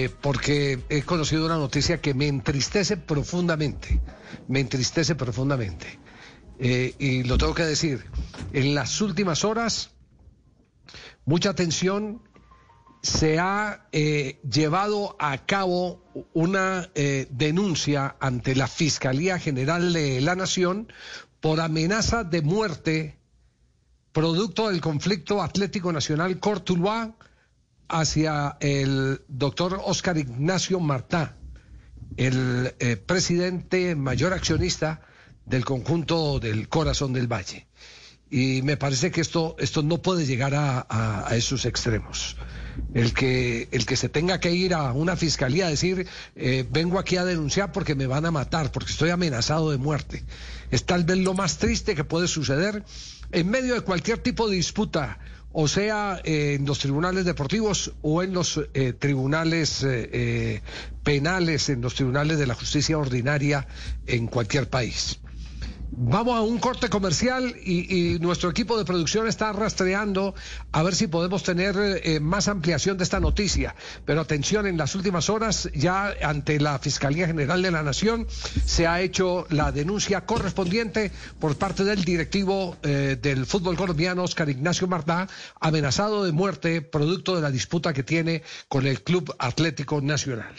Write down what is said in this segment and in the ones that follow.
Eh, porque he conocido una noticia que me entristece profundamente. Me entristece profundamente. Eh, y lo tengo que decir. En las últimas horas, mucha atención se ha eh, llevado a cabo una denuncia ante la Fiscalía General de la Nación por amenaza de muerte producto del conflicto Atlético Nacional Cortuluá hacia el doctor Oscar Ignacio Martá, el eh, presidente mayor accionista del conjunto del Corazón del Valle. Y me parece que esto, esto no puede llegar a, esos extremos. El que, el que se tenga que ir a una fiscalía a decir, eh, vengo aquí a denunciar porque me van a matar, porque estoy amenazado de muerte. Es tal vez lo más triste que puede suceder en medio de cualquier tipo de disputa, o sea, en los tribunales deportivos o en los eh, tribunales eh, eh, penales, en los tribunales de la justicia ordinaria en cualquier país. Vamos a un corte comercial y, nuestro equipo de producción está rastreando a ver si podemos tener eh, más ampliación de esta noticia. Pero atención, en las últimas horas ya ante la Fiscalía General de la Nación se ha hecho la denuncia correspondiente por parte del directivo eh, del fútbol colombiano, Oscar Ignacio Martá, amenazado de muerte producto de la disputa que tiene con el Club Atlético Nacional.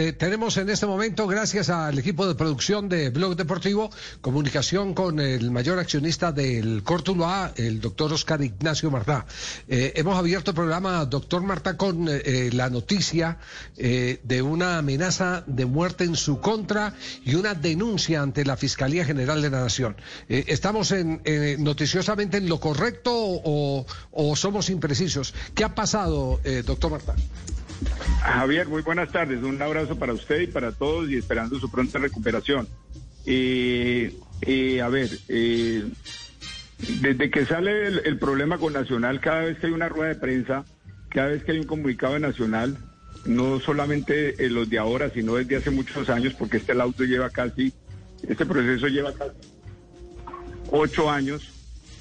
Eh, tenemos en este momento, gracias al equipo de producción de Blog Deportivo, comunicación con el mayor accionista del Cortuluá, el doctor Oscar Ignacio Martá. Eh, hemos abierto el programa, doctor Martá, con eh, la noticia de una amenaza de muerte en su contra y una denuncia ante la Fiscalía General de la Nación. ¿Estamos en, noticiosamente en lo correcto o, o somos imprecisos? ¿Qué ha pasado, doctor Martá? Javier, muy buenas tardes. Un abrazo para usted y para todos y esperando su pronta recuperación. Eh, eh, a ver, eh, desde que sale el, el problema con Nacional, cada vez que hay una rueda de prensa, cada vez que hay un comunicado de Nacional, no solamente los de ahora, sino desde hace muchos años, porque este auto lleva casi, este proceso lleva casi ocho años.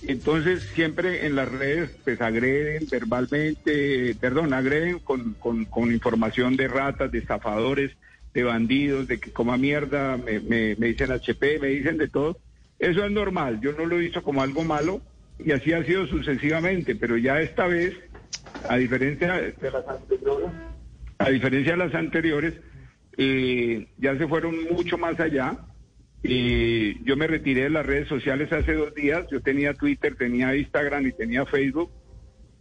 Entonces siempre en las redes pues agreden verbalmente, perdón, agreden con, con, información de ratas, de estafadores, de bandidos, de que coma mierda, me, me, me dicen HP, me dicen de todo. Eso es normal, yo no lo he visto como algo malo y así ha sido sucesivamente, pero ya esta vez, a diferencia de las anteriores, a diferencia de las anteriores, eh, ya se fueron mucho más allá. Eh, yo me retiré de las redes sociales hace dos días. Yo tenía Twitter, tenía Instagram y tenía Facebook,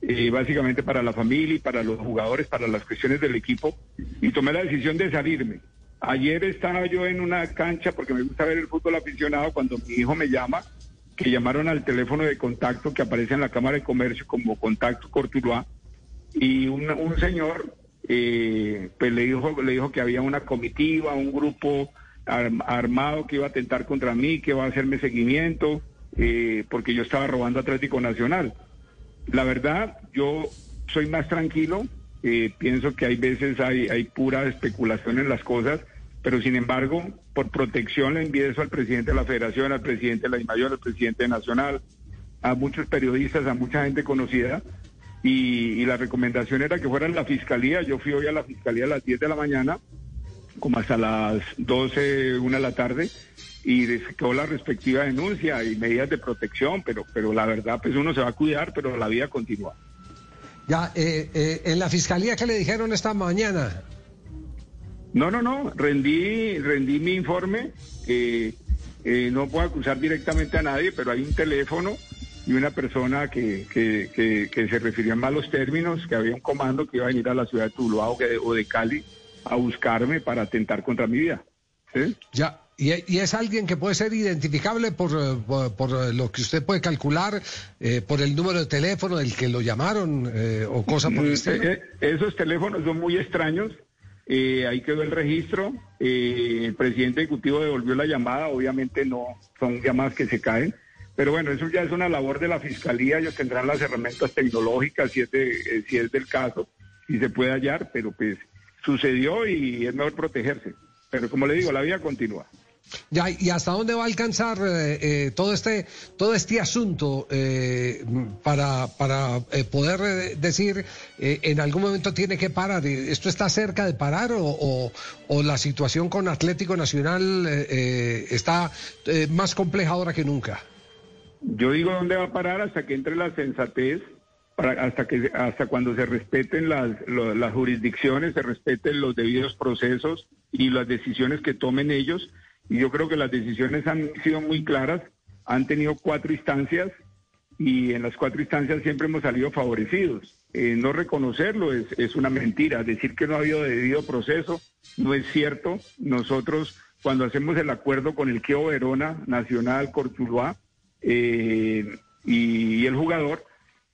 eh, básicamente para la familia y para los jugadores, para las cuestiones del equipo. Y tomé la decisión de salirme. Ayer estaba yo en una cancha porque me gusta ver el fútbol aficionado cuando mi hijo me llama, que llamaron al teléfono de contacto que aparece en la Cámara de Comercio como contacto Cortuluá y un, un señor eh, pues le dijo le dijo que había una comitiva un grupo armado que iba a atentar contra mí que iba a hacerme seguimiento eh, porque yo estaba robando Atlético Nacional la verdad yo soy más tranquilo eh, pienso que hay veces hay hay pura especulación en las cosas pero sin embargo por protección le envié eso al presidente de la Federación al presidente de la Mayor al presidente de Nacional a muchos periodistas a mucha gente conocida y, la recomendación era que fuera la fiscalía. Yo fui hoy a la fiscalía a las 10 de la mañana, como hasta las 12, una de la tarde, y quedó la respectiva denuncia y medidas de protección, pero, pero la verdad, pues uno se va a cuidar, pero la vida continúa. Ya, eh, eh, en la fiscalía, ¿qué le dijeron esta mañana? No, no, no, rendí, rendí mi informe. eh, no puedo acusar directamente a nadie, pero hay un teléfono y una persona que, que, que, que se refirió en malos términos, que había un comando que iba a venir a la ciudad de Tuluá o de Cali a buscarme para atentar contra mi vida. ¿sí? Ya, ¿Y, es alguien que puede ser identificable por, por, lo que usted puede calcular, eh, por el número de teléfono del que lo llamaron eh, o cosas por el estilo? esos teléfonos son muy extraños. ahí quedó el registro. el presidente ejecutivo devolvió la llamada. Obviamente no son llamadas que se caen. Pero bueno, eso ya es una labor de la fiscalía. Ellos tendrán las herramientas tecnológicas si es, de, si es del caso, si se puede hallar. Pero pues sucedió y es mejor protegerse. Pero como le digo, la vida continúa. Ya, ¿y hasta dónde va a alcanzar eh, eh, todo este todo este asunto eh, para, para poder decir en algún momento tiene que parar? ¿Esto está cerca de parar o, o, la situación con Atlético Nacional está más compleja ahora que nunca? Yo digo dónde va a parar hasta que entre la sensatez, hasta que hasta cuando se respeten las, las jurisdicciones, se respeten los debidos procesos y las decisiones que tomen ellos y yo creo que las decisiones han sido muy claras, han tenido cuatro instancias y en las cuatro instancias siempre hemos salido favorecidos. Eh, no reconocerlo es, es, una mentira, decir que no ha habido debido proceso no es cierto. Nosotros cuando hacemos el acuerdo con el Kio Verona, Nacional, Cortuluá eh, y el jugador,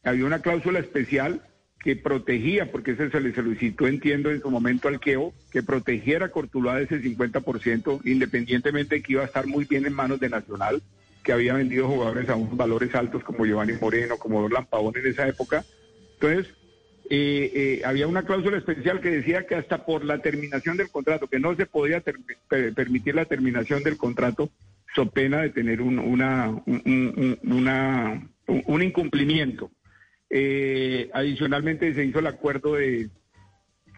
había una cláusula especial que protegía, porque ese se le solicitó, entiendo, en su momento al Queo, que protegiera a Cortuluá de ese 50%, independientemente de que iba a estar muy bien en manos de Nacional, que había vendido jugadores a unos valores altos como Giovanni Moreno, como Orlan Pavón en esa época. Entonces, eh, eh, había una cláusula especial que decía que hasta por la terminación del contrato, que no se podía permitir la terminación del contrato, so pena de tener un, una, una, un incumplimiento. Eh, adicionalmente se hizo el acuerdo de,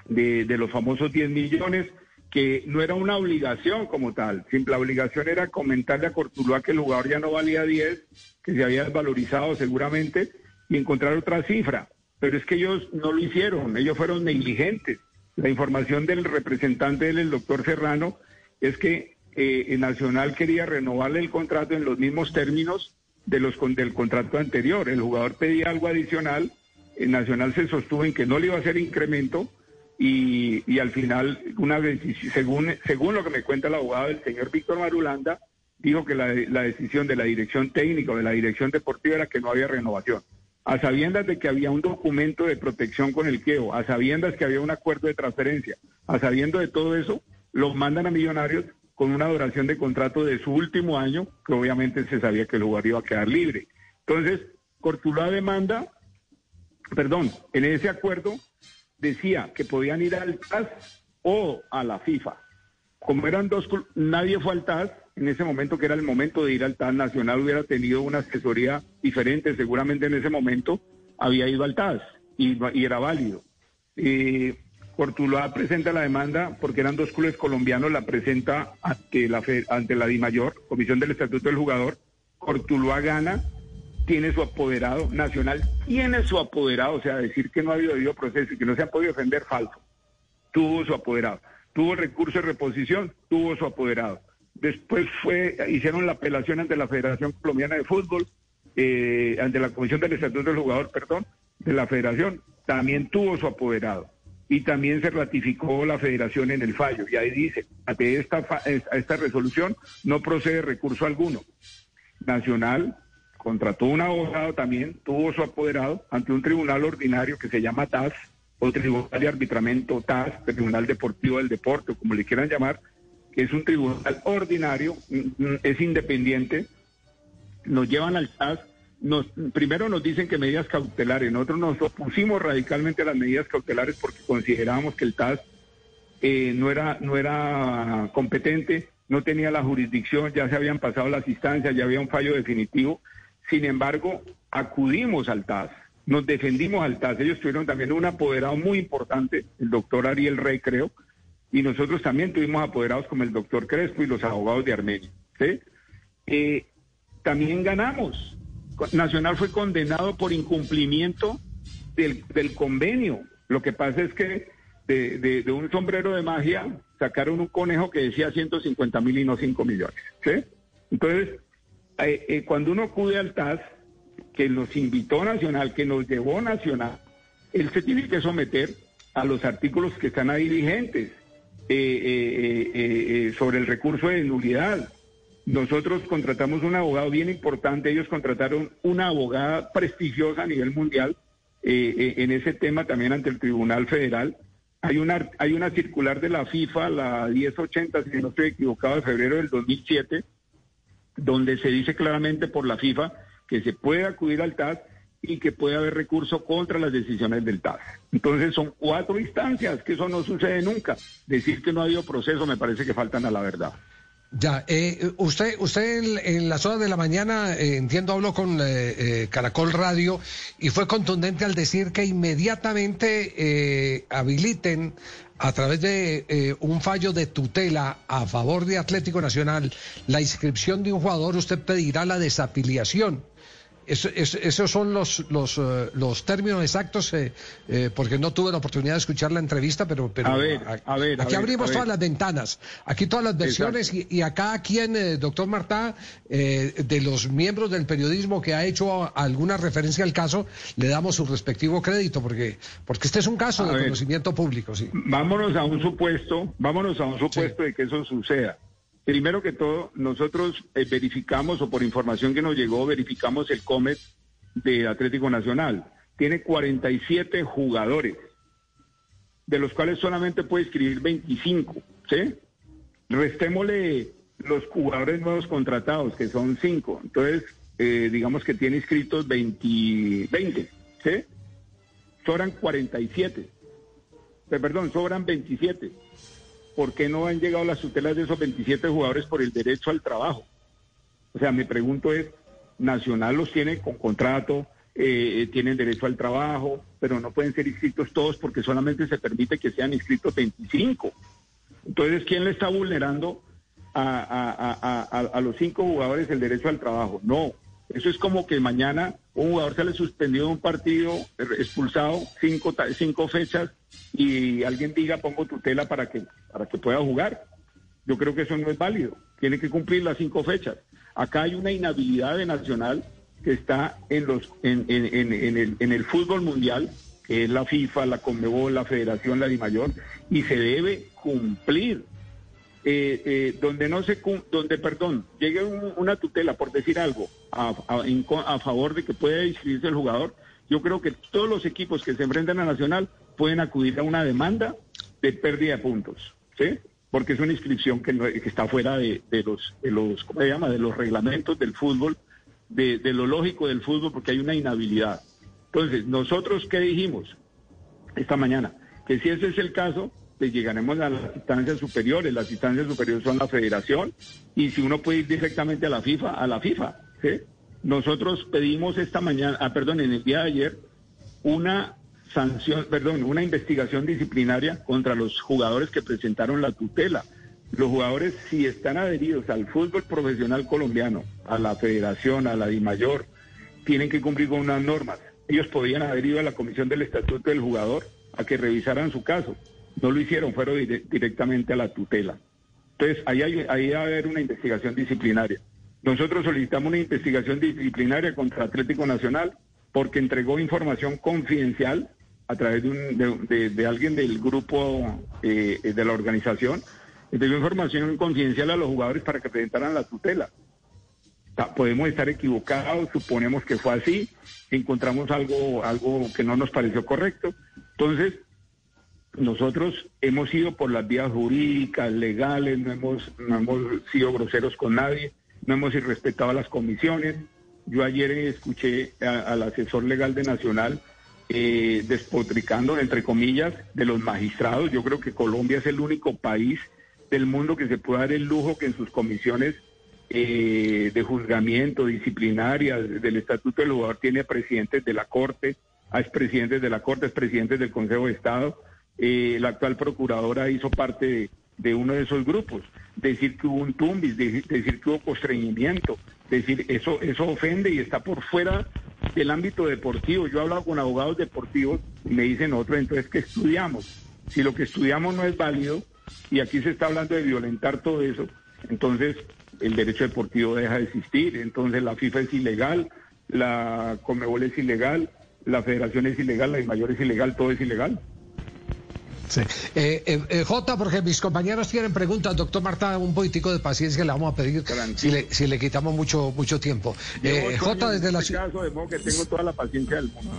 de, los famosos 10 millones, que no era una obligación como tal, simple obligación era comentarle a Cortuluá que el jugador ya no valía 10, que se había desvalorizado seguramente, y encontrar otra cifra. Pero es que ellos no lo hicieron, ellos fueron negligentes. La información del representante del doctor Serrano es que eh, Nacional quería renovarle el contrato en los mismos términos de los del contrato anterior. El jugador pedía algo adicional, el Nacional se sostuvo en que no le iba a hacer incremento y, y al final, una según, según lo que me cuenta el abogado del señor Víctor Marulanda, dijo que la, la decisión de la dirección técnica o de la dirección deportiva era que no había renovación. A sabiendas de que había un documento de protección con el queo, a sabiendas que había un acuerdo de transferencia, a sabiendo de todo eso, los mandan a Millonarios con una duración de contrato de su último año, que obviamente se sabía que el jugador iba a quedar libre. Entonces, Cortuluá demanda, perdón, en ese acuerdo decía que podían ir al TAS o a la FIFA. Como eran dos, nadie fue al TAS, en ese momento que era el momento de ir al TAS, Nacional hubiera tenido una asesoría diferente, seguramente en ese momento había ido al TAS y, era válido. Eh, Cortuluá presenta la demanda porque eran dos clubes colombianos, la presenta ante la, ante la DIMAYOR, Comisión del Estatuto del Jugador. Cortuluá gana, tiene su apoderado, Nacional tiene su apoderado, o sea, decir que no ha habido proceso y que no se han podido defender, falso. Tuvo su apoderado. Tuvo recurso de reposición, tuvo su apoderado. Después fue, hicieron la apelación ante la Federación Colombiana de Fútbol, eh, ante la Comisión del Estatuto del Jugador, perdón, de la Federación, también tuvo su apoderado y también se ratificó la federación en el fallo. Y ahí dice, ante esta, esta resolución no procede recurso alguno. Nacional contrató un abogado también, tuvo su apoderado ante un tribunal ordinario que se llama TAS, o Tribunal de Arbitramiento TAS, Tribunal Deportivo del Deporte, como le quieran llamar, que es un tribunal ordinario, mm, mm, es independiente, nos llevan al TAS nos, primero nos dicen que medidas cautelares, nosotros nos opusimos radicalmente a las medidas cautelares porque considerábamos que el TAS eh, no, era, no era competente, no tenía la jurisdicción, ya se habían pasado las instancias, ya había un fallo definitivo. Sin embargo, acudimos al TAS, nos defendimos al TAS. Ellos tuvieron también un apoderado muy importante, el doctor Ariel Rey, creo, y nosotros también tuvimos apoderados como el doctor Crespo y los abogados de Armenia. Eh, también ganamos. Nacional fue condenado por incumplimiento del, convenio. Lo que pasa es que de, un sombrero de magia sacaron un conejo que decía 150 mil y no 5 millones. Entonces, eh, eh, cuando uno acude al TAS, que nos invitó Nacional, que nos llevó Nacional, él se tiene que someter a los artículos que están ahí vigentes. sobre el recurso de nulidad. Nosotros contratamos un abogado bien importante, ellos contrataron una abogada prestigiosa a nivel mundial en ese tema también ante el Tribunal Federal. Hay una, hay una circular de la FIFA, la 1080, si no estoy equivocado, de febrero del 2007, donde se dice claramente por la FIFA que se puede acudir al TAS y que puede haber recurso contra las decisiones del TAS. Entonces son cuatro instancias, que eso no sucede nunca. Decir que no ha habido proceso me parece que faltan a la verdad. Ya, eh, usted, usted en, las horas de la mañana, eh, entiendo, habló con eh, Caracol Radio y fue contundente al decir que inmediatamente habiliten a través de un fallo de tutela a favor de Atlético Nacional la inscripción de un jugador, usted pedirá la desafiliación esos son los, los, eh, los términos exactos, eh, eh, porque no tuve la oportunidad de escuchar la entrevista, pero, pero a ver, a, ver, aquí abrimos todas las ventanas, aquí todas las versiones y, acá a quien, doctor Martá, de los miembros del periodismo que ha hecho alguna referencia al caso, le damos su respectivo crédito, porque, porque este es un caso de conocimiento público. Sí. Vámonos a un supuesto, vámonos a un supuesto de que eso suceda. Primero que todo, nosotros eh, verificamos, o por información que nos llegó, verificamos el COMET de Atlético Nacional. Tiene 47 jugadores, de los cuales solamente puede escribir 25, ¿sí? Restémosle los jugadores nuevos contratados, que son 5. Entonces, eh, digamos que tiene inscritos 20, 20 ¿sí? Sobran 47. Eh, perdón, sobran 27. ¿Por qué no han llegado las tutelas de esos 27 jugadores por el derecho al trabajo? O sea, mi pregunto es, Nacional los tiene con contrato, eh, eh, tienen derecho al trabajo, pero no pueden ser inscritos todos porque solamente se permite que sean inscritos 25. Entonces, ¿quién le está vulnerando a, a los cinco jugadores el derecho al trabajo? No, eso es como que mañana un jugador se le suspendió un partido, expulsado cinco, cinco fechas y alguien diga pongo tutela para que, para que pueda jugar. Yo creo que eso no es válido. Tiene que cumplir las cinco fechas. Acá hay una inhabilidad de Nacional que está en, los, en, en, en, el, en el fútbol mundial, que es la FIFA, la Conmebol, la Federación, la DIMAYOR, y se debe cumplir. Eh, eh, donde no se donde perdón llegue una tutela por decir algo a, favor de que pueda inscribirse el jugador yo creo que todos los equipos que se enfrentan a Nacional pueden acudir a una demanda de pérdida de puntos sí porque es una inscripción que, que está fuera de, los de los cómo se llama de los reglamentos del fútbol de, de lo lógico del fútbol porque hay una inhabilidad. Entonces nosotros qué dijimos esta mañana que si ese es el caso pues llegaremos a las instancias superiores. Las instancias superiores son la federación y si uno puede ir directamente a la FIFA, a la FIFA. Nosotros pedimos esta mañana, ah, perdón, en el día de ayer, una sanción, perdón, una investigación disciplinaria contra los jugadores que presentaron la tutela. Los jugadores, si están adheridos al fútbol profesional colombiano, a la federación, a la DIMAYOR, tienen que cumplir con unas normas. Ellos podían haber ido a la comisión del estatuto del jugador a que revisaran su caso. No lo hicieron, fueron directamente a la tutela. Entonces, ahí, hay, ahí va a haber una investigación disciplinaria. Nosotros solicitamos una investigación disciplinaria contra Atlético Nacional porque entregó información confidencial a través de, alguien del grupo eh, de la organización, entregó información confidencial a los jugadores para que presentaran la tutela. Podemos estar equivocados, suponemos que fue así, encontramos algo, algo que no nos pareció correcto. Entonces, nosotros hemos ido por las vías jurídicas, legales, no hemos, no hemos sido groseros con nadie, no hemos irrespetado a las comisiones. Yo ayer escuché al asesor legal de Nacional eh, despotricando, entre comillas, de los magistrados. Yo creo que Colombia es el único país del mundo que se puede dar el lujo que en sus comisiones eh, de juzgamiento, disciplinarias, del Estatuto del Jugador, tiene presidentes de la Corte, hay presidentes de la Corte, presidentes del Consejo de Estado eh, la actual procuradora hizo parte de, uno de esos grupos. Decir que hubo un tumbis, decir que hubo constreñimiento, decir eso, eso ofende y está por fuera del ámbito deportivo. Yo he hablado con abogados deportivos y me dicen otro, entonces, ¿qué estudiamos? Si lo que estudiamos no es válido y aquí se está hablando de violentar todo eso, entonces el derecho deportivo deja de existir, entonces la FIFA es ilegal, la Comebol es ilegal, la Federación es ilegal, la mayor es ilegal, todo es ilegal. Sí. Eh, eh, eh, J, porque mis compañeros tienen preguntas. Doctor Marta, un poquitico de paciencia le vamos a pedir si le, si le, quitamos mucho mucho tiempo. J, desde la ciudad. de modo que tengo toda la paciencia del mundo.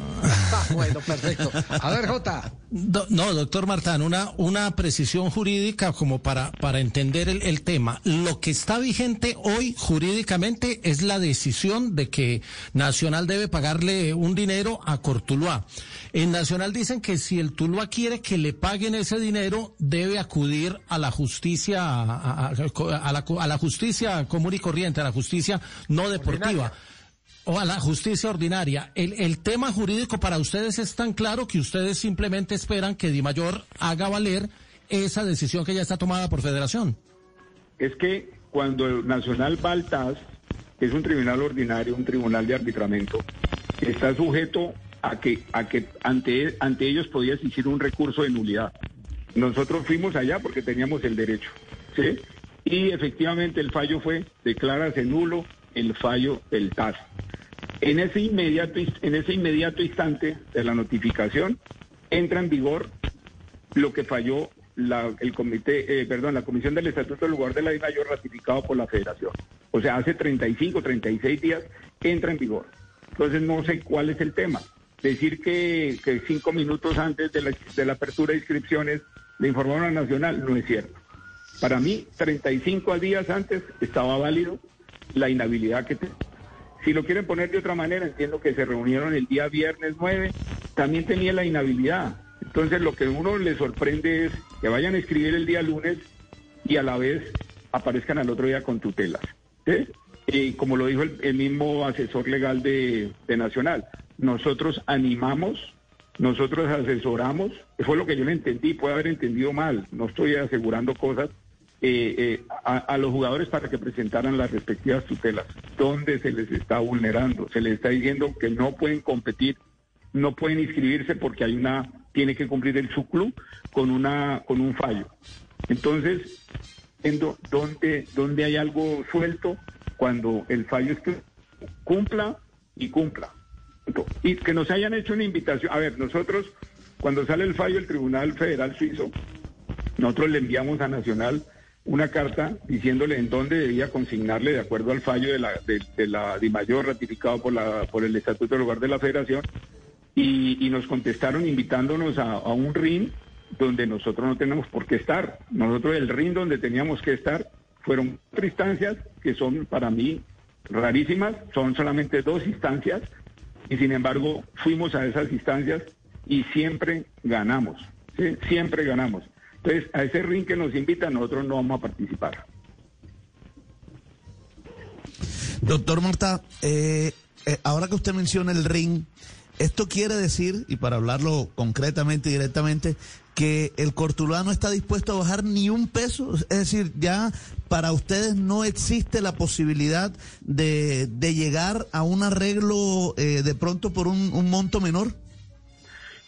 Ah, bueno, perfecto. A ver, J. no, doctor Martán, una, una precisión jurídica como para, para entender el, el tema. Lo que está vigente hoy jurídicamente es la decisión de que Nacional debe pagarle un dinero a Cortuluá. En Nacional dicen que si el Tuluá quiere que le paguen ese dinero, debe acudir a la justicia, a, la, justicia común y corriente, a la justicia no deportiva. La justicia ordinaria. El, el tema jurídico para ustedes es tan claro que ustedes simplemente esperan que Di Mayor haga valer esa decisión que ya está tomada por federación. Es que cuando el Nacional va al TAS, es un tribunal ordinario, un tribunal de arbitramiento, está sujeto a que, a que ante, ante ellos podía existir un recurso de nulidad. Nosotros fuimos allá porque teníamos el derecho, ¿sí? Y efectivamente el fallo fue, declararse nulo el fallo del TAS. En ese inmediato, en ese inmediato instante de la notificación, entra en vigor lo que falló la, el comité, eh, perdón, la Comisión del Estatuto del Lugar de la Mayor ratificado por la Federación. O sea, hace 35, 36 días entra en vigor. Entonces no sé cuál es el tema. Decir que, cinco minutos antes de la, apertura de inscripciones le informaron a Nacional no es cierto. Para mí, 35 días antes estaba válido la inhabilidad que Si lo quieren poner de otra manera, entiendo que se reunieron el día viernes 9, también tenía la inhabilidad. Entonces lo que uno le sorprende es que vayan a escribir el día lunes y a la vez aparezcan al otro día con tutelas. Y como lo dijo el, mismo asesor legal de Nacional, nosotros animamos, nosotros asesoramos, fue lo que yo le entendí, puede haber entendido mal, no estoy asegurando cosas, eh, eh, a, los jugadores para que presentaran las respectivas tutelas, donde se les está vulnerando, se les está diciendo que no pueden competir, no pueden inscribirse porque hay una, tiene que cumplir el subclub con una, con un fallo. Entonces, donde, donde hay algo suelto, cuando el fallo es que cumpla y cumpla. Y que nos hayan hecho una invitación. A ver, nosotros, cuando sale el fallo del Tribunal Federal Suizo, nosotros le enviamos a Nacional una carta diciéndole en dónde debía consignarle de acuerdo al fallo de la de, la mayor ratificado por la por el Estatuto del Lugar de la Federación y, nos contestaron invitándonos a, a, un ring donde nosotros no tenemos por qué estar. Nosotros el ring donde teníamos que estar fueron cuatro instancias que son para mí rarísimas, son solamente dos instancias y sin embargo fuimos a esas instancias y siempre ganamos, siempre ganamos. Entonces, a ese ring que nos invita, nosotros no vamos a participar. Doctor Marta, eh, eh, ahora que usted menciona el ring, esto quiere decir, y para hablarlo concretamente y directamente, que el Cortuluá no está dispuesto a bajar ni un peso. Es decir, ya para ustedes no existe la posibilidad de, llegar a un arreglo eh, de pronto por un, monto menor.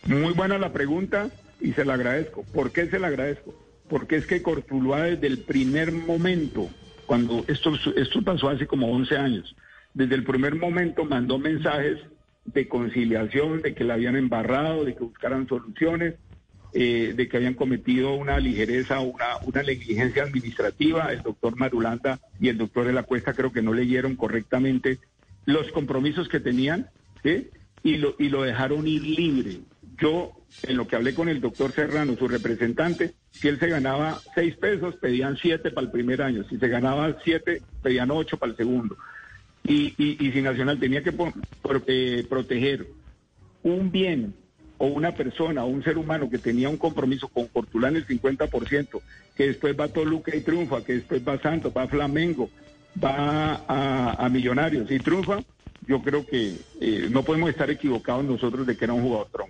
Muy buena la pregunta y se la agradezco. ¿Por qué se la agradezco? Porque es que Cortuluá desde el primer momento, cuando esto, esto pasó hace como 11 años, desde el primer momento mandó mensajes de conciliación, de que la habían embarrado, de que buscaran soluciones eh, de que habían cometido una ligereza, una, una negligencia administrativa. El doctor Marulanda y el doctor de la Cuesta creo que no leyeron correctamente los compromisos que tenían y, lo, y lo dejaron ir libre. Yo, en lo que hablé con el doctor Serrano, su representante, si él se ganaba seis pesos, pedían siete para el primer año. Si se ganaba siete, pedían ocho para el segundo. Y, si Nacional tenía que eh, proteger un bien o una persona o un ser humano que tenía un compromiso con Portulán el 50%, que después va Toluca y triunfa, que después va Santos, va a Flamengo, va a, Millonarios y triunfa, yo creo que eh, no podemos estar equivocados nosotros de que era un jugador.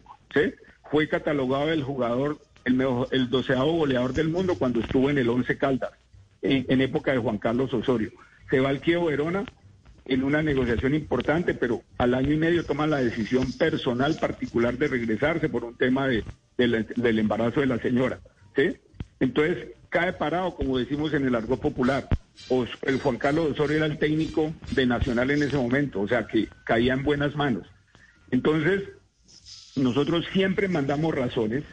Fue catalogado el jugador, el, mejor, el doceavo goleador del mundo cuando estuvo en el Once Caldas, en, época de Juan Carlos Osorio. Se va al Kievo Verona en una negociación importante, pero al año y medio toma la decisión personal particular de regresarse por un tema de, del embarazo de la señora. Entonces, cae parado, como decimos en el argot popular. el Juan Carlos Osorio era el técnico de Nacional en ese momento, o sea que caía en buenas manos. Entonces, nosotros siempre mandamos razones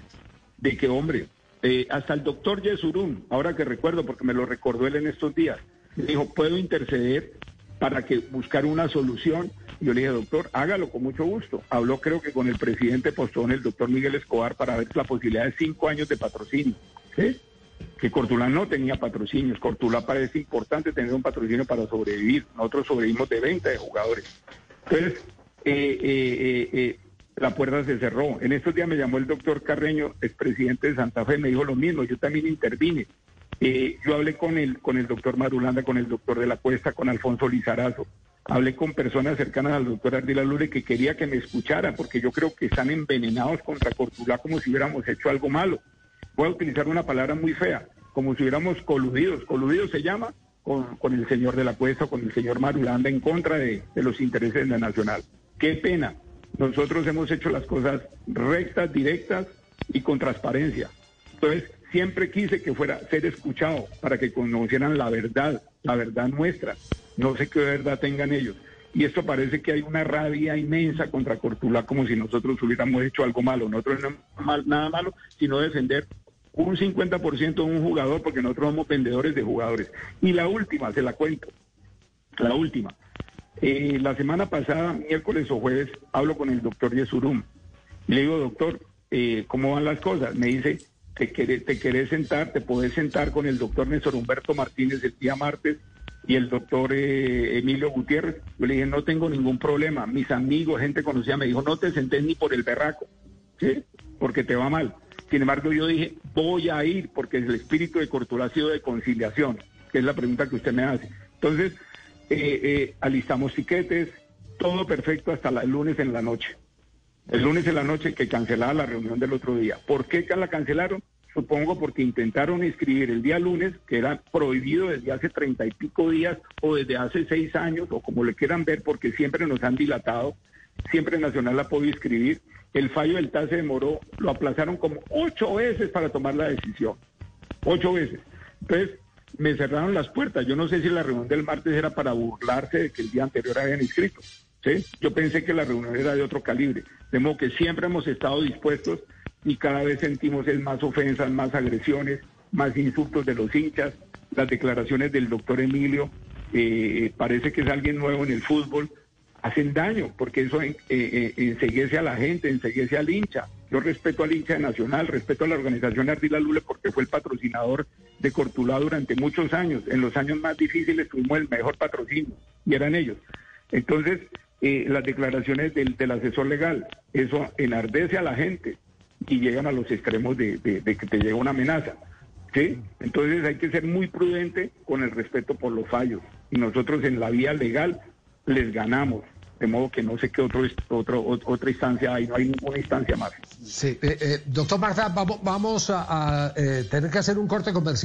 de que, hombre, eh, hasta el doctor Yesurún, ahora que recuerdo, porque me lo recordó él en estos días, dijo, puedo interceder para que buscar una solución. Yo le dije, doctor, hágalo con mucho gusto. Habló creo que con el presidente Postón, el doctor Miguel Escobar, para ver la posibilidad de cinco años de patrocinio. ¿sí? Que Cortula no tenía patrocinios. Cortula parece importante tener un patrocinio para sobrevivir. Nosotros sobrevivimos de venta de jugadores. Entonces, eh, eh, eh, la puerta se cerró. En estos días me llamó el doctor Carreño, expresidente de Santa Fe, me dijo lo mismo. Yo también intervine. yo hablé con el, con el doctor Marulanda, con el doctor de la Cuesta, con Alfonso Lizarazo. Hablé con personas cercanas al doctor Ardila Lure que quería que me escuchara, porque yo creo que están envenenados contra Cortula como si hubiéramos hecho algo malo. Voy a utilizar una palabra muy fea, como si hubiéramos coludidos. Coludidos se llama con, con el señor de la Cuesta, con el señor Marulanda en contra de, de los intereses de la Nacional. Qué pena. Nosotros hemos hecho las cosas rectas, directas y con transparencia. Entonces, siempre quise que fuera ser escuchado para que conocieran la verdad, la verdad nuestra. No sé qué verdad tengan ellos. Y esto parece que hay una rabia inmensa contra Cortula, como si nosotros hubiéramos hecho algo malo. Nosotros no hemos nada malo, sino defender un 50% de un jugador, porque nosotros somos vendedores de jugadores. Y la última, se la cuento. La última. Eh, la semana pasada, miércoles o jueves, hablo con el doctor Yesurum. Le digo, doctor, eh, ¿cómo van las cosas? Me dice, te querés, te querés sentar, te podés sentar con el doctor Néstor Humberto Martínez el día martes y el doctor eh, Emilio Gutiérrez. Yo le dije, no tengo ningún problema. Mis amigos, gente conocida, me dijo, no te sentés ni por el berraco, ¿sí? Porque te va mal. Sin embargo, yo dije, voy a ir porque el espíritu de Cortula ha sido de conciliación, que es la pregunta que usted me hace. Entonces, eh, eh, alistamos tiquetes, todo perfecto hasta el lunes en la noche. El lunes en la noche que cancelaba la reunión del otro día. ¿Por qué la cancelaron? Supongo porque intentaron inscribir el día lunes, que era prohibido desde hace treinta y pico días o desde hace seis años, o como le quieran ver, porque siempre nos han dilatado, siempre Nacional ha podido inscribir. El fallo del TAS se demoró, lo aplazaron como ocho veces para tomar la decisión. Ocho veces. Entonces, me cerraron las puertas. Yo no sé si la reunión del martes era para burlarse de que el día anterior habían inscrito. ¿sí? Yo pensé que la reunión era de otro calibre. De modo que siempre hemos estado dispuestos y cada vez sentimos más ofensas, más agresiones, más insultos de los hinchas, las declaraciones del doctor Emilio. Eh, parece que es alguien nuevo en el fútbol hacen daño, porque eso eh, eh, a la gente, enseguece al hincha. Yo respeto al hincha Nacional, respeto a la organización Ardila Lule porque fue el patrocinador de Cortulá durante muchos años. En los años más difíciles tuvimos el mejor patrocinio y eran ellos. Entonces, eh, las declaraciones del, asesor legal, eso enardece a la gente y llegan a los extremos de, de que te llega una amenaza. ¿sí? Entonces hay que ser muy prudente con el respeto por los fallos. Y nosotros en la vía legal les ganamos de modo que no sé qué otro, otro, otra instancia hay, no hay ninguna instancia más. Sí, eh, eh, doctor Marta, vamos, vamos a, a eh, tener que hacer un corte comercial.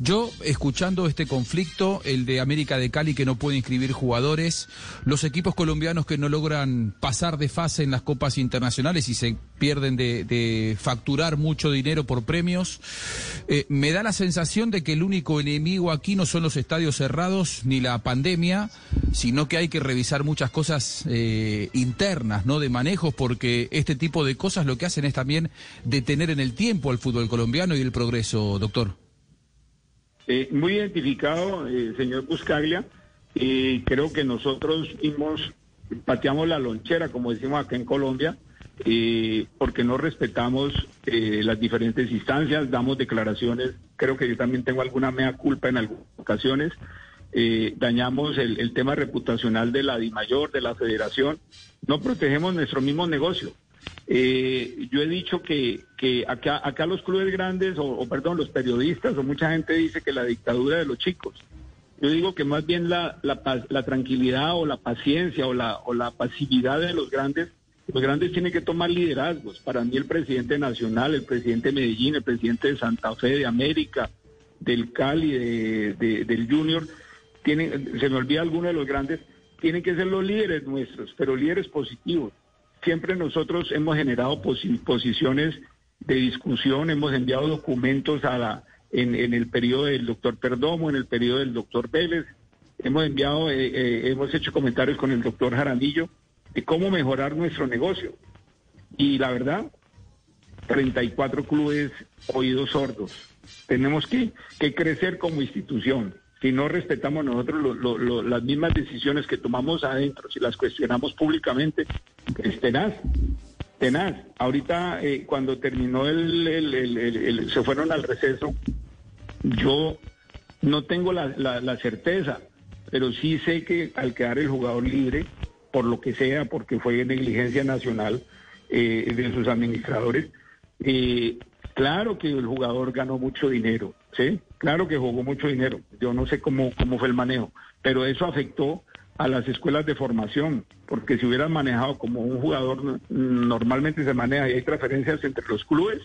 Yo, escuchando este conflicto, el de América de Cali que no puede inscribir jugadores, los equipos colombianos que no logran pasar de fase en las copas internacionales y se pierden de, facturar mucho dinero por premios, eh, me da la sensación de que el único enemigo aquí no son los estadios cerrados ni la pandemia, sino que hay que revisar muchas cosas eh, internas, ¿no? De manejos, porque este tipo de cosas lo que hacen es también detener en el tiempo al fútbol colombiano y el progreso, doctor. Eh, muy identificado, eh, señor Buscaglia. y creo que nosotros mismos pateamos la lonchera, como decimos acá en Colombia, porque no respetamos eh, las diferentes instancias, damos declaraciones. Creo que yo también tengo alguna mea culpa en algunas ocasiones. dañamos el, el, tema reputacional de la DIMAYOR, de la federación. No protegemos nuestro mismo negocio. Eh, yo he dicho que, que acá, acá los clubes grandes, o, perdón, los periodistas, o mucha gente dice que la dictadura de los chicos. Yo digo que más bien la, la, la tranquilidad o la paciencia o la, o la pasividad de los grandes Los grandes tienen que tomar liderazgos. Para mí el presidente nacional, el presidente de Medellín, el presidente de Santa Fe, de América, del Cali, de, del Junior, tienen, se me olvida alguno de los grandes, tienen que ser los líderes nuestros, pero líderes positivos. Siempre nosotros hemos generado posiciones de discusión, hemos enviado documentos a la, en, el periodo del doctor Perdomo, en el periodo del doctor Vélez, hemos enviado, eh, eh, hemos hecho comentarios con el doctor Jaramillo de cómo mejorar nuestro negocio. Y la verdad, 34 clubes oídos sordos. Tenemos que, que crecer como institución. Si no respetamos nosotros las mismas decisiones que tomamos adentro, si las cuestionamos públicamente, es tenaz, tenaz. Ahorita, eh, cuando terminó el, se fueron al receso, yo no tengo la, certeza, pero sí sé que al quedar el jugador libre, por lo que sea, porque fue negligencia nacional eh, de sus administradores. Eh, claro que el jugador ganó mucho dinero, ¿sí? Claro que jugó mucho dinero. Yo no sé cómo, cómo fue el manejo, pero eso afectó a las escuelas de formación, porque si hubieran manejado como un jugador normalmente se maneja y hay transferencias entre los clubes,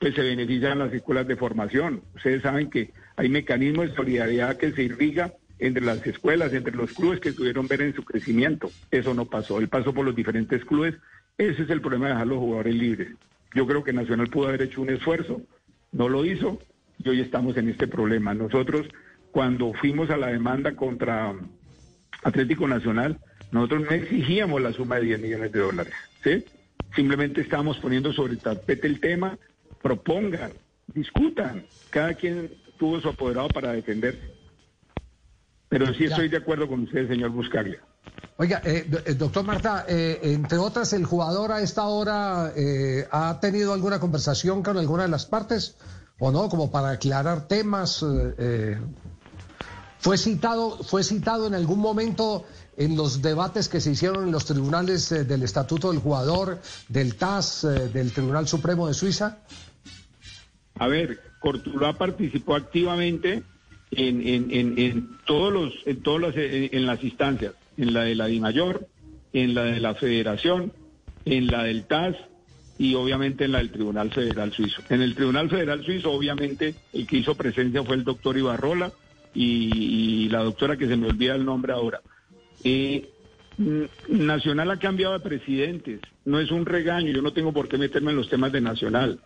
pues se benefician las escuelas de formación. Ustedes saben que hay mecanismos de solidaridad que se irriga entre las escuelas, entre los clubes que tuvieron ver en su crecimiento. Eso no pasó. Él pasó por los diferentes clubes. Ese es el problema de dejar los jugadores libres. Yo creo que Nacional pudo haber hecho un esfuerzo, no lo hizo y hoy estamos en este problema. Nosotros, cuando fuimos a la demanda contra Atlético Nacional, nosotros no exigíamos la suma de 10 millones de dólares. ¿sí? Simplemente estábamos poniendo sobre el tapete el tema, propongan, discutan. Cada quien tuvo su apoderado para defenderse. Pero sí estoy de acuerdo con usted, señor Buscaglia. Oiga, eh, eh, doctor Marta, eh, entre otras, el jugador a esta hora ha tenido alguna conversación con alguna de las partes o no, como para aclarar temas. fue citado, fue citado en algún momento en los debates que se hicieron en los tribunales del Estatuto del Jugador, del TAS, del Tribunal Supremo de Suiza. A ver, Cortuluá participó activamente en, en, en, en todos los, en todas en, las instancias, en la de la DIMAYOR, en la de la Federación, en la del TAS y obviamente en la del Tribunal Federal Suizo. En el Tribunal Federal Suizo, obviamente, el que hizo presencia fue el doctor Ibarrola y, la doctora que se me olvida el nombre ahora. Eh, Nacional ha cambiado de presidentes, no es un regaño, yo no tengo por qué meterme en los temas de Nacional,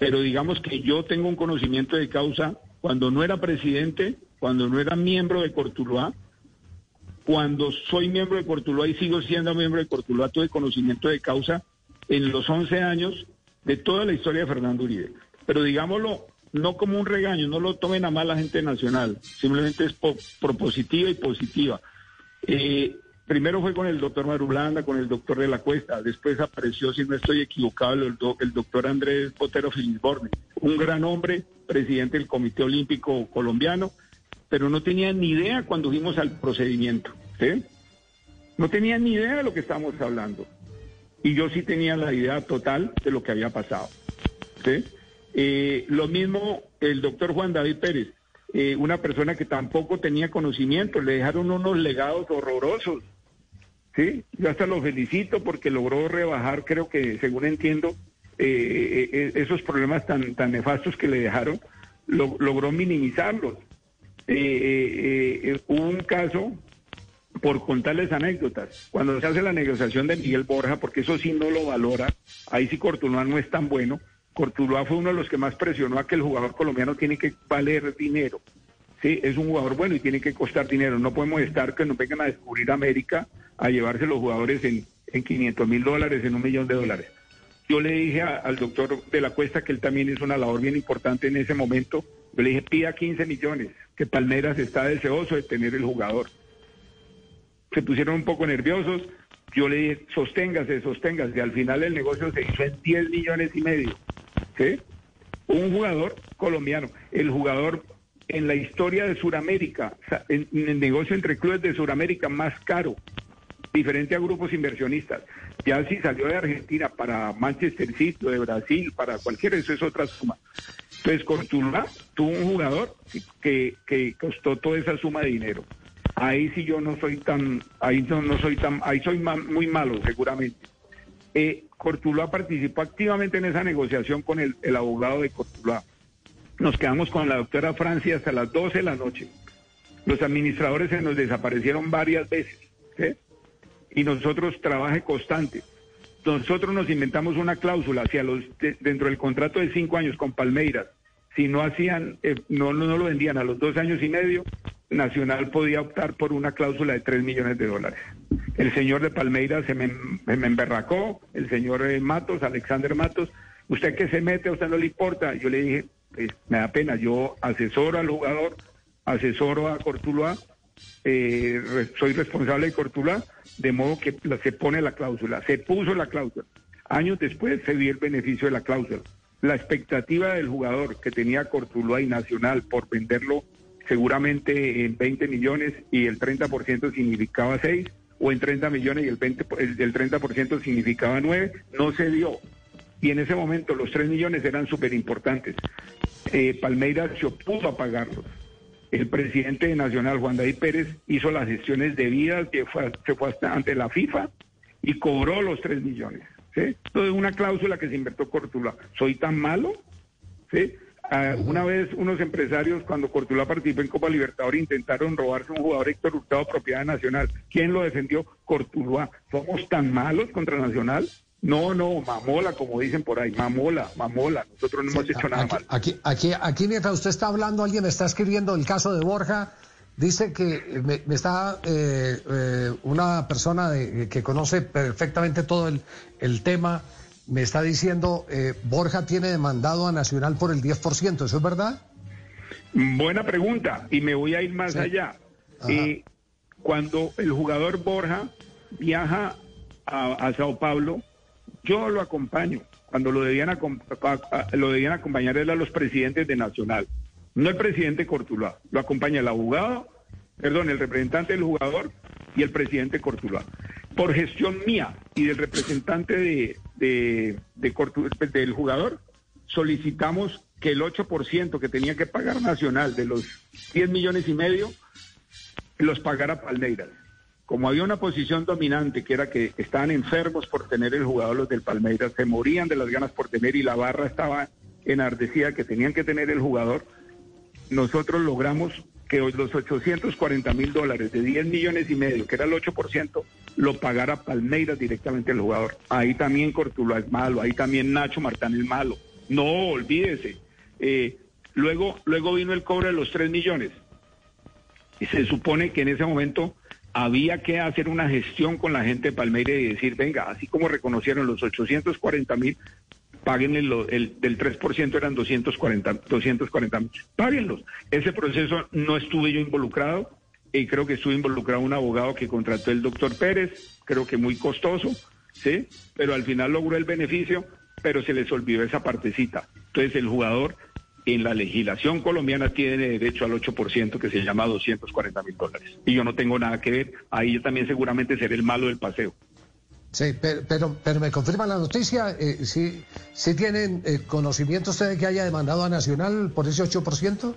pero digamos que yo tengo un conocimiento de causa cuando no era presidente, cuando no era miembro de Cortuluá, cuando soy miembro de Cortuluá y sigo siendo miembro de Cortuluá, tuve conocimiento de causa en los 11 años de toda la historia de Fernando Uribe. Pero digámoslo, no como un regaño, no lo tomen a mal la gente nacional, simplemente es propositiva y positiva. Eh, Primero fue con el doctor Marulanda, con el doctor de la Cuesta, después apareció, si no estoy equivocado, el, doctor Andrés Potero Filisborne, un gran hombre, presidente del Comité Olímpico Colombiano, pero no tenía ni idea cuando fuimos al procedimiento. No tenía ni idea de lo que estábamos hablando. Y yo sí tenía la idea total de lo que había pasado, ¿sí? Eh, lo mismo el doctor Juan David Pérez, eh, una persona que tampoco tenía conocimiento, le dejaron unos legados horrorosos, ¿sí? Yo hasta lo felicito porque logró rebajar, creo que, según entiendo, eh, esos problemas tan, tan nefastos que le dejaron, logró minimizarlos. Hubo un caso, por contarles anécdotas, cuando se hace la negociación de Miguel Borja, porque eso sí no lo valora, ahí sí Cortuluá no es tan bueno, Cortuluá fue uno de los que más presionó a que el jugador colombiano tiene que valer dinero. Sí, es un jugador bueno y tiene que costar dinero. No podemos estar que nos vengan a descubrir América a llevarse los jugadores en, en 500 mil dólares, en un millón de dólares. Yo le dije al doctor de la Cuesta que él también hizo una labor bien importante en ese momento. Yo le dije, pida 15 millones, que Palmeras está deseoso de tener el jugador. Se pusieron un poco nerviosos. Yo le dije, sosténgase, sosténgase. Al final el negocio se hizo en 10 millones y medio. Un jugador colombiano. El jugador en la historia de Sudamérica, en, el negocio entre clubes de Sudamérica más caro diferente a grupos inversionistas. Ya si salió de Argentina para Manchester City, de Brasil, para cualquiera, eso es otra suma. Entonces, Cortuluá tuvo un jugador que, que costó toda esa suma de dinero. Ahí sí yo no soy tan, ahí no, no soy tan, ahí soy muy malo seguramente. Eh, Cortuluá participó activamente en esa negociación con el, abogado de Cortuluá. Nos quedamos con la doctora Francia hasta las 12 de la noche. Los administradores se nos desaparecieron varias veces. Y nosotros trabaje constante. Nosotros nos inventamos una cláusula hacia los de- dentro del contrato de cinco años con Palmeiras. Si no hacían, eh, no, no lo vendían a los dos años y medio, Nacional podía optar por una cláusula de tres millones de dólares. El señor de Palmeiras se me, emberracó, el señor eh, Matos, Alexander Matos, ¿usted qué se mete? ¿A usted no le importa? Yo le dije, pues, me da pena, yo asesoro al jugador, asesoro a Cortuluá, eh, soy responsable de Cortuluá, de modo que se pone la cláusula, se puso la cláusula. Años después se dio el beneficio de la cláusula. La expectativa del jugador que tenía Cortuluá y Nacional por venderlo seguramente en 20 millones y el 30% significaba 6, o en 30 millones y el, 20, po- el, el 30% significaba 9, no se dio. Y en ese momento los 3 millones eran súper importantes. Eh, Palmeiras se opuso a pagarlos. El presidente de Nacional, Juan David Pérez, hizo las gestiones debidas, que fue, se fue hasta ante la FIFA y cobró los 3 millones. ¿sí? Entonces, una cláusula que se invirtió Cortula. ¿Soy tan malo? ¿Sí? Ah, una vez unos empresarios, cuando Cortula participó en Copa Libertadores, intentaron robarse un jugador Héctor Hurtado, propiedad nacional. ¿Quién lo defendió? Cortuluá. ¿Somos tan malos contra Nacional? No, no, mamola, como dicen por ahí, mamola, mamola. Nosotros no hemos hecho nada aquí, mal. aquí, aquí, aquí mientras usted está hablando, alguien me está escribiendo el caso de Borja. Dice que me, me está eh, eh, una persona de- que conoce perfectamente todo el, el tema, me está diciendo, eh, Borja tiene demandado a Nacional por el 10%, ¿eso es verdad? Buena pregunta, y me voy a ir más Sí. allá. Eh, cuando el jugador Borja viaja a, a Sao Paulo, yo lo acompaño. Cuando lo debían, a- a- lo debían acompañar eran los presidentes de Nacional, no el presidente Cortuluá. Lo acompaña el abogado, perdón, el representante del jugador y el presidente Cortuluá. Por gestión mía y del representante de, de, de Cortu- del jugador, solicitamos que el 8% que tenía que pagar Nacional de los 10 millones y medio los pagara Palmeiras. Como había una posición dominante que era que estaban enfermos por tener el jugador los del Palmeiras, se morían de las ganas por tener y la barra estaba enardecida que tenían que tener el jugador, nosotros logramos que los 840 mil dólares de 10 millones y medio, que era el 8%, lo pagara Palmeiras directamente el jugador. Ahí también Cortuluá es malo, ahí también Nacho Martán es malo. No, olvídese. Eh, luego, luego vino el cobro de los 3 millones. Y se supone que en ese momento había que hacer una gestión con la gente de Palmeiras y decir, venga, así como reconocieron los 840 mil, páguenle lo- el del 3% eran 240 240 mil, páguenlos. Ese proceso no estuve yo involucrado y creo que estuvo involucrado un abogado que contrató el doctor Pérez, creo que muy costoso, ¿sí? Pero al final logró el beneficio, pero se les olvidó esa partecita. Entonces el jugador en la legislación colombiana tiene derecho al 8% que se llama 240 mil dólares. Y yo no tengo nada que ver, ahí yo también seguramente seré el malo del paseo. Sí, pero, pero, pero me confirma la noticia, eh, ¿sí, sí tienen eh, conocimiento ustedes de que haya demandado a Nacional por ese 8%?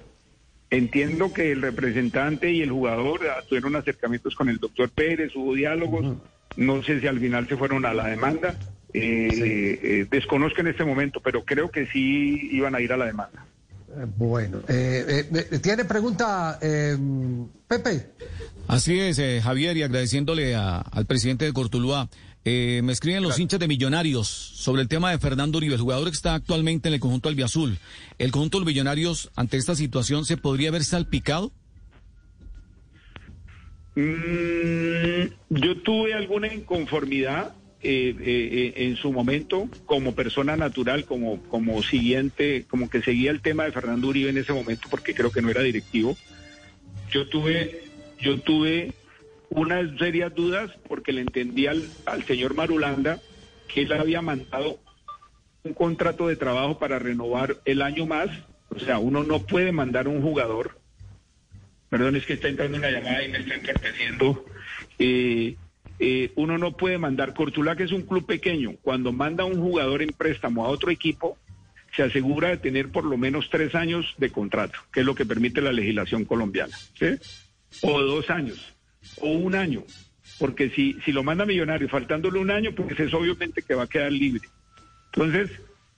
Entiendo que el representante y el jugador ah, tuvieron acercamientos con el doctor Pérez, hubo diálogos, no sé si al final se fueron a la demanda, eh, eh, desconozco en este momento, pero creo que sí iban a ir a la demanda. Eh, bueno, eh, eh, ¿tiene pregunta eh, Pepe? Así es, eh, Javier, y agradeciéndole a- al presidente de Cortuluá. Eh, me escriben los hinchas de Millonarios sobre el tema de Fernando Uribe, el jugador que está actualmente en el conjunto albiazul. ¿El conjunto de los Millonarios ante esta situación se podría haber salpicado? Mm, yo tuve alguna inconformidad eh, eh, eh, en su momento como persona natural, como, como siguiente, como que seguía el tema de Fernando Uribe en ese momento porque creo que no era directivo. Yo tuve, yo tuve unas serias dudas porque le entendí al, al señor Marulanda que él había mandado un contrato de trabajo para renovar el año más. O sea, uno no puede mandar un jugador Perdón, es que está entrando una llamada y me está entorpeciendo. Eh, eh, uno no puede mandar, Cortula, que es un club pequeño, cuando manda un jugador en préstamo a otro equipo, se asegura de tener por lo menos tres años de contrato, que es lo que permite la legislación colombiana. O dos años, o un año. porque si, si lo manda Millonario faltándole un año, pues es obviamente que va a quedar libre. Entonces,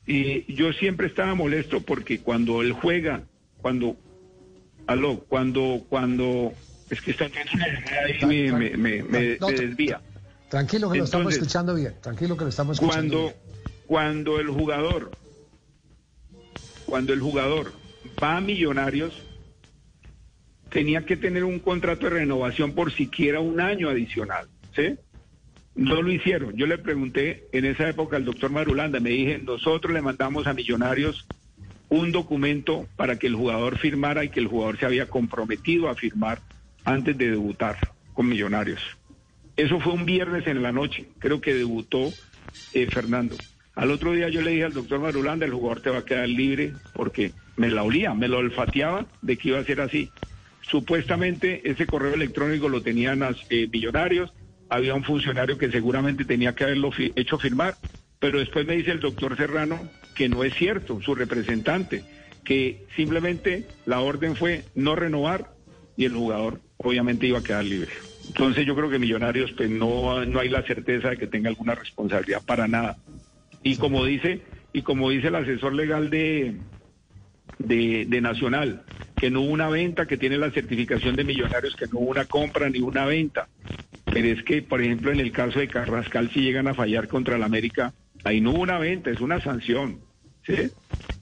eh, yo siempre estaba molesto porque cuando él juega, cuando, aló, cuando, cuando, es que está ahí me, me, me, desvía. Tranquilo que lo estamos escuchando bien, tranquilo que lo estamos escuchando cuando, Cuando el jugador, cuando el jugador va a Millonarios, tenía que tener un contrato de renovación por siquiera un año adicional, ¿sí? No lo hicieron. Yo le pregunté en esa época al doctor Marulanda, me dije, nosotros le mandamos a Millonarios un documento para que el jugador firmara y que el jugador se había comprometido a firmar antes de debutar con Millonarios. Eso fue un viernes en la noche, creo que debutó eh, Fernando. Al otro día yo le dije al doctor Marulanda, el jugador te va a quedar libre porque me la olía, me lo olfateaba de que iba a ser así. Supuestamente ese correo electrónico lo tenían eh, millonarios, había un funcionario que seguramente tenía que haberlo hecho firmar, pero después me dice el doctor Serrano que no es cierto, su representante, que simplemente la orden fue no renovar y el jugador obviamente iba a quedar libre. Entonces yo creo que Millonarios pues no, no hay la certeza de que tenga alguna responsabilidad para nada. Y como dice, y como dice el asesor legal de, de, Nacional, que no hubo una venta, que tiene la certificación de Millonarios, que no hubo una compra ni una venta. Pero es que, por ejemplo, en el caso de Carrascal, si llegan a fallar contra el América, ahí no hubo una venta, es una sanción. ¿sí?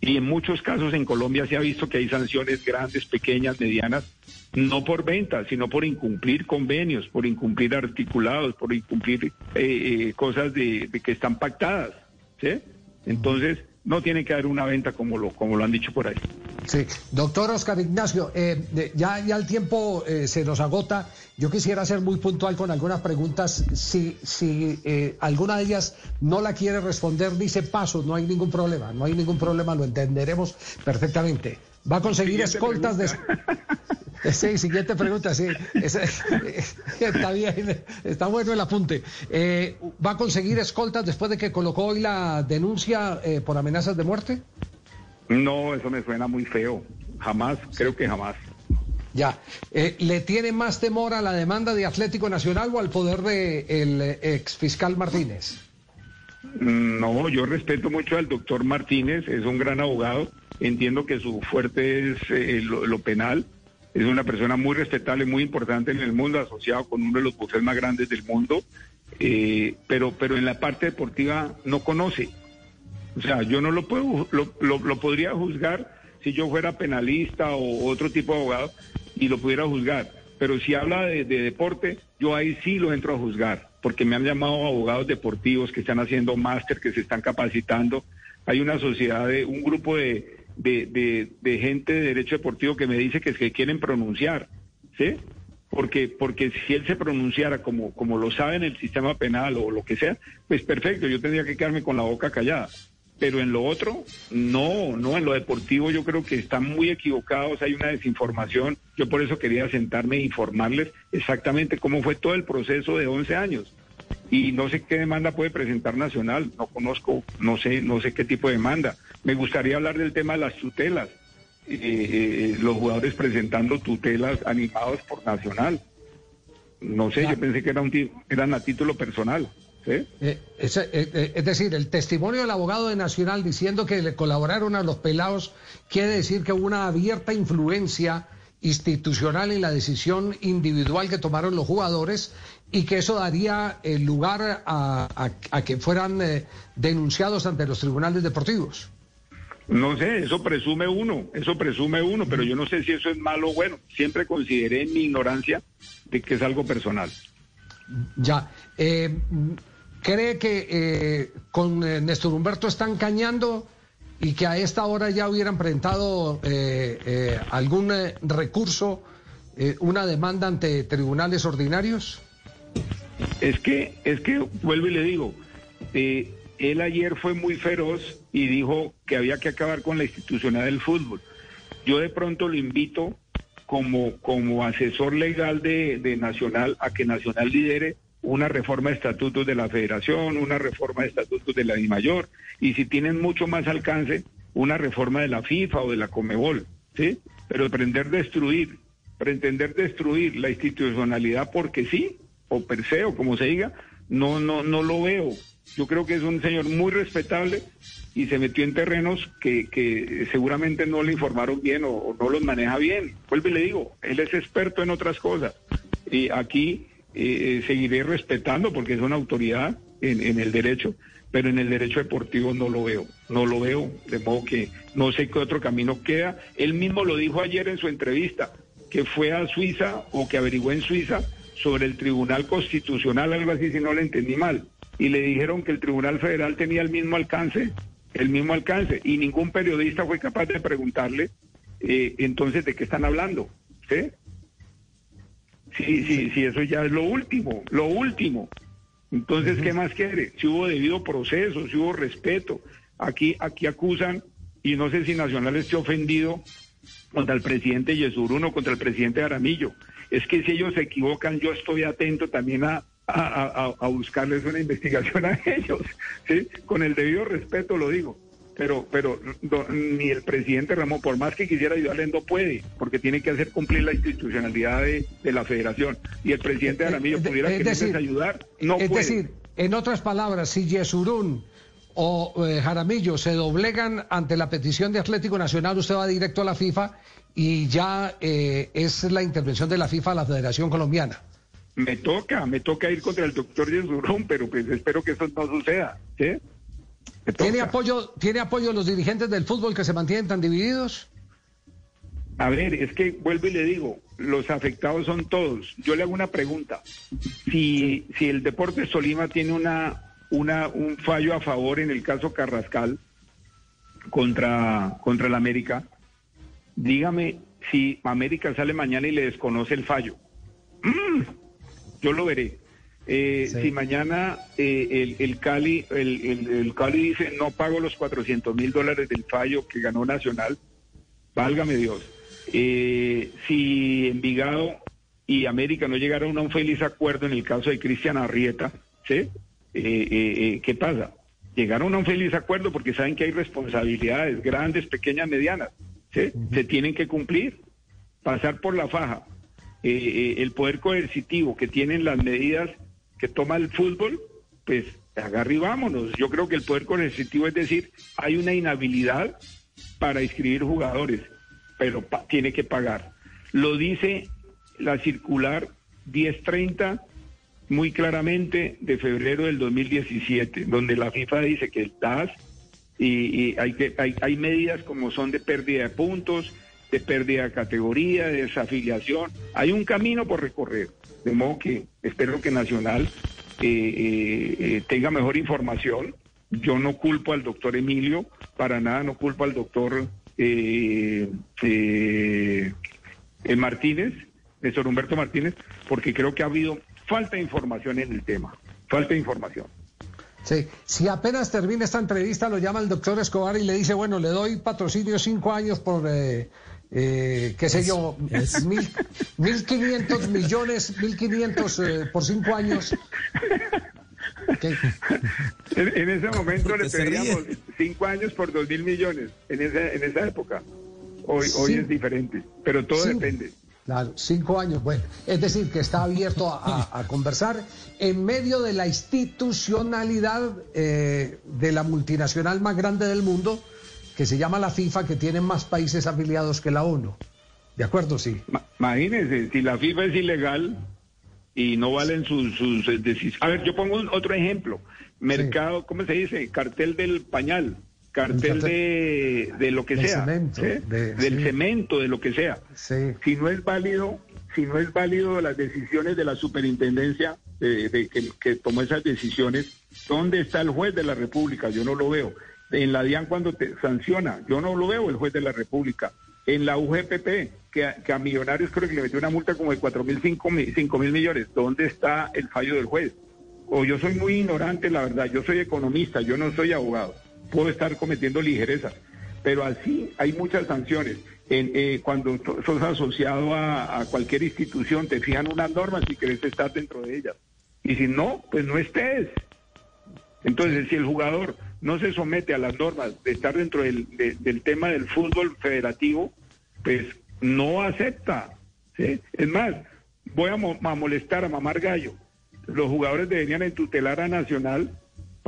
Y en muchos casos en Colombia se ha visto que hay sanciones grandes, pequeñas, medianas, no por venta, sino por incumplir convenios, por incumplir articulados, por incumplir eh, eh, cosas de, que están pactadas. ¿sí? Entonces, no tiene que haber una venta como lo, como lo han dicho por ahí. Sí, doctor Oscar Ignacio, eh, ya, ya el tiempo eh, se nos agota. Yo quisiera ser muy puntual con algunas preguntas. Si, si eh, alguna de ellas no la quiere responder, dice paso, no hay ningún problema, no hay ningún problema, lo entenderemos perfectamente. ¿Va a conseguir escoltas de... Sí, siguiente pregunta, sí. está bien, está bueno el apunte. Eh, ¿Va a conseguir escoltas después de que colocó hoy la denuncia eh, por amenazas de muerte? No, eso me suena muy feo. Jamás, creo que jamás. Ya. Eh, ¿Le tiene más temor a la demanda de Atlético Nacional o al poder del de ex fiscal Martínez? No, yo respeto mucho al doctor Martínez, es un gran abogado. Entiendo que su fuerte es lo, lo penal es una persona muy respetable, muy importante en el mundo, asociado con uno de los bufetes más grandes del mundo, eh, pero, pero en la parte deportiva no conoce. O sea, yo no lo puedo, lo, lo, podría juzgar si yo fuera penalista o otro tipo de abogado y lo pudiera juzgar. Pero si habla de, de deporte, yo ahí sí lo entro a juzgar, porque me han llamado abogados deportivos que están haciendo máster, que se están capacitando. Hay una sociedad de un grupo de, de, de, gente de derecho deportivo que me dice que, que quieren pronunciar, ¿sí? Porque, porque si él se pronunciara como, como lo sabe en el sistema penal o lo que sea, pues perfecto, yo tendría que quedarme con la boca callada. Pero en lo otro, no, no, en lo deportivo yo creo que están muy equivocados, hay una desinformación. Yo por eso quería sentarme e informarles exactamente cómo fue todo el proceso de 11 años y no sé qué demanda puede presentar Nacional, no conozco, no sé, no sé qué tipo de demanda. Me gustaría hablar del tema de las tutelas, eh, eh, los jugadores presentando tutelas animados por Nacional. No sé, yo pensé que era un, eran a título personal. Eh, es, es, decir, el testimonio del abogado de Nacional diciendo que le colaboraron a los pelados quiere decir que hubo una abierta influencia institucional en la decisión individual que tomaron los jugadores y que eso daría el lugar a, que fueran eh, denunciados ante los tribunales deportivos. No sé, eso presume uno, eso presume uno, pero yo no sé si eso es malo o bueno. Siempre consideré en mi ignorancia de que es algo personal. Ya. Eh, ¿Cree que eh, con Néstor Humberto están cañando y que a esta hora ya hubieran presentado algún recurso, una demanda ante tribunales ordinarios? Es que, es que, vuelvo y le digo, eh, él ayer fue muy feroz y dijo que había que acabar con la institucionalidad del fútbol. Yo de pronto lo invito como, como asesor legal de, Nacional a que Nacional lidere una reforma de estatutos de la federación, una reforma de estatutos de la DIMAYOR, y si tienen mucho más alcance, una reforma de la FIFA o de la Comebol, ¿sí? Pero pretender destruir, pretender destruir la institucionalidad porque sí, o per se, o como se diga, no, no, no lo veo. Yo creo que es un señor muy respetable y se metió en terrenos que, que seguramente no le informaron bien o, no los maneja bien. Vuelve y le digo, él es experto en otras cosas. Y aquí eh, seguiré respetando porque es una autoridad en, en el derecho, pero en el derecho deportivo no lo veo, no lo veo, de modo que no sé qué otro camino queda. Él mismo lo dijo ayer en su entrevista, que fue a Suiza o que averiguó en Suiza sobre el Tribunal Constitucional, algo así, si no le entendí mal, y le dijeron que el Tribunal Federal tenía el mismo alcance, el mismo alcance, y ningún periodista fue capaz de preguntarle eh, entonces de qué están hablando. ¿sí? Sí, sí, sí, eso ya es lo último, lo último. Entonces, ¿qué más quiere? Si hubo debido proceso, si hubo respeto. Aquí, aquí acusan, y no sé si Nacional esté ofendido contra el presidente Yesurún o contra el presidente Aramillo. Es que si ellos se equivocan, yo estoy atento también a, a, a, a buscarles una investigación a ellos. ¿sí? Con el debido respeto lo digo pero pero do, ni el presidente Ramón, por más que quisiera ayudarle, no puede, porque tiene que hacer cumplir la institucionalidad de, de la federación. Y el presidente Aramillo pudiera es quererles ayudar, no es puede. decir, en otras palabras, si Yesurún o eh, Jaramillo se doblegan ante la petición de Atlético Nacional, usted va directo a la FIFA y ya eh, es la intervención de la FIFA a la Federación Colombiana. Me toca, me toca ir contra el doctor Yesurún, pero pues espero que eso no suceda. ¿sí? ¿Tiene apoyo, ¿Tiene apoyo los dirigentes del fútbol que se mantienen tan divididos? A ver, es que vuelvo y le digo, los afectados son todos. Yo le hago una pregunta. Si, si el Deportes Tolima tiene una, una, un fallo a favor en el caso Carrascal contra, contra el América, dígame si América sale mañana y le desconoce el fallo. Mm, yo lo veré. Eh, sí. Si mañana eh, el, el, Cali el, el, el, Cali dice no pago los 400 mil dólares del fallo que ganó Nacional, válgame Dios. Eh, si Envigado y América no llegaron a un feliz acuerdo en el caso de Cristian Arrieta, ¿sí? ¿Qué pasa? Llegaron a un feliz acuerdo porque saben que hay responsabilidades grandes, pequeñas, medianas. ¿Sí? Se tienen que cumplir, pasar por la faja. el poder coercitivo que tienen las medidas que toma el fútbol, pues agarre y vámonos. Yo creo que el poder coercitivo es decir, hay una inhabilidad para inscribir jugadores, pero tiene que pagar. Lo dice la circular 1030 muy claramente de febrero del 2017, donde la FIFA dice que el TAS y, y hay, que, hay, hay medidas como son de pérdida de puntos, de pérdida de categoría, de desafiliación. Hay un camino por recorrer. De modo que espero que Nacional eh, eh, tenga mejor información. Yo no culpo al doctor Emilio, para nada no culpo al doctor eh, Martínez, Néstor Humberto Martínez, porque creo que ha habido falta de información en el tema. Falta de información. Sí, si apenas termina esta entrevista, lo llama el doctor Escobar y le dice, bueno, le doy patrocinio cinco años por, eh, eh, qué sé yo, mil, mil quinientos millones, mil quinientos eh, por cinco años. En, en, ese momento le pedíamos cinco años por dos mil millones, en esa, en esa época. Hoy, sí. hoy es diferente, pero todo sí. depende. Claro, cinco años, bueno. Es decir, que está abierto a, a, a conversar en medio de la institucionalidad eh, de la multinacional más grande del mundo, que se llama la FIFA, que tiene más países afiliados que la ONU. ¿De acuerdo? Sí. Imagínense, si la FIFA es ilegal y no valen sus, sus decisiones. A ver, yo pongo un, otro ejemplo. Mercado, sí. ¿cómo se dice? Cartel del pañal cartel de, de, lo que sea, cemento, ¿eh? de, del sí. cemento, de lo que sea. Sí. Si no es válido, si no es válido las decisiones de la superintendencia de, que, que, tomó esas decisiones, ¿dónde está el juez de la República? Yo no lo veo. En la DIAN cuando te sanciona, yo no lo veo el juez de la República. En la UGPP, que, que a Millonarios creo que le metió una multa como de cuatro mil, cinco mil millones, ¿dónde está el fallo del juez? O yo soy muy ignorante, la verdad, yo soy economista, yo no soy abogado puedo estar cometiendo ligerezas. Pero así hay muchas sanciones. En, eh, cuando sos asociado a, cualquier institución, te fijan unas normas si querés estar dentro de ellas. Y si no, pues no estés. Entonces, si el jugador no se somete a las normas de estar dentro del, de, del tema del fútbol federativo, pues no acepta. Es más, voy a, mo a molestar a mamar gallo. los jugadores deberían entutelar a Nacional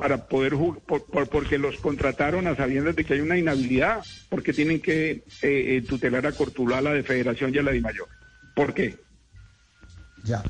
para poder jugar, porque los contrataron a sabiendas de que hay una inhabilidad, porque tienen que eh, tutelar a Cortuluá, a la de Federación y a la de Mayor. ¿Por qué? Ya.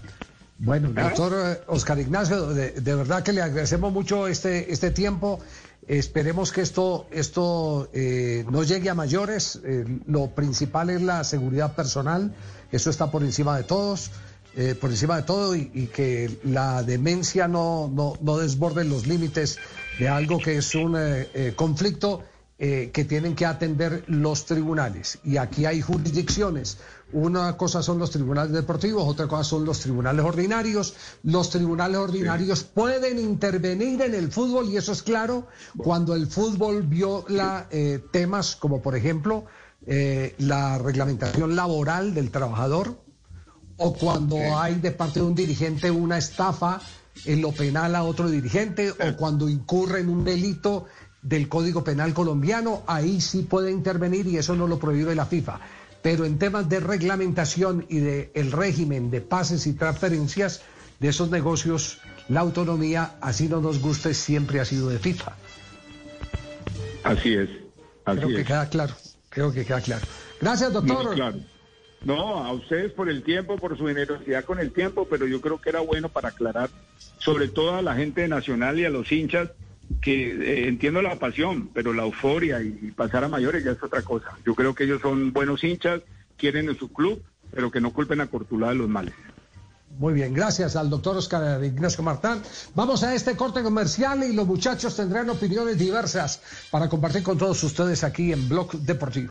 Bueno, ¿Ah? doctor eh, Oscar Ignacio, de, de verdad que le agradecemos mucho este, este tiempo. Esperemos que esto, esto eh, no llegue a mayores. Eh, lo principal es la seguridad personal. Eso está por encima de todos, eh, por encima de todo, y, y que la demencia no, no, no desborde los límites de algo que es un eh, eh, conflicto eh, que tienen que atender los tribunales. Y aquí hay jurisdicciones. Una cosa son los tribunales deportivos, otra cosa son los tribunales ordinarios. Los tribunales ordinarios pueden intervenir en el fútbol y eso es claro cuando el fútbol viola eh, temas como por ejemplo eh, la reglamentación laboral del trabajador o cuando hay de parte de un dirigente una estafa en lo penal a otro dirigente o cuando incurre en un delito del Código Penal colombiano, ahí sí puede intervenir y eso no lo prohíbe la FIFA. Pero en temas de reglamentación y de el régimen de pases y transferencias de esos negocios, la autonomía, así no nos guste, siempre ha sido de FIFA. Así es. Así Creo que queda claro. Creo que queda claro. Gracias, Muy doctor. claro. No, a ustedes por el tiempo, por su generosidad con el tiempo, pero yo creo que era bueno para aclarar, sobre todo a la gente Nacional y a los hinchas, que eh, entiendo la pasión, pero la euforia y, y pasar a mayores ya es otra cosa. Yo creo que ellos son buenos hinchas, quieren en su club, pero que no culpen a Cortulá de los males. Muy bien, gracias al doctor Oscar Ignacio Martán. Vamos a este corte comercial y los muchachos tendrán opiniones diversas para compartir con todos ustedes aquí en Blog Deportivo.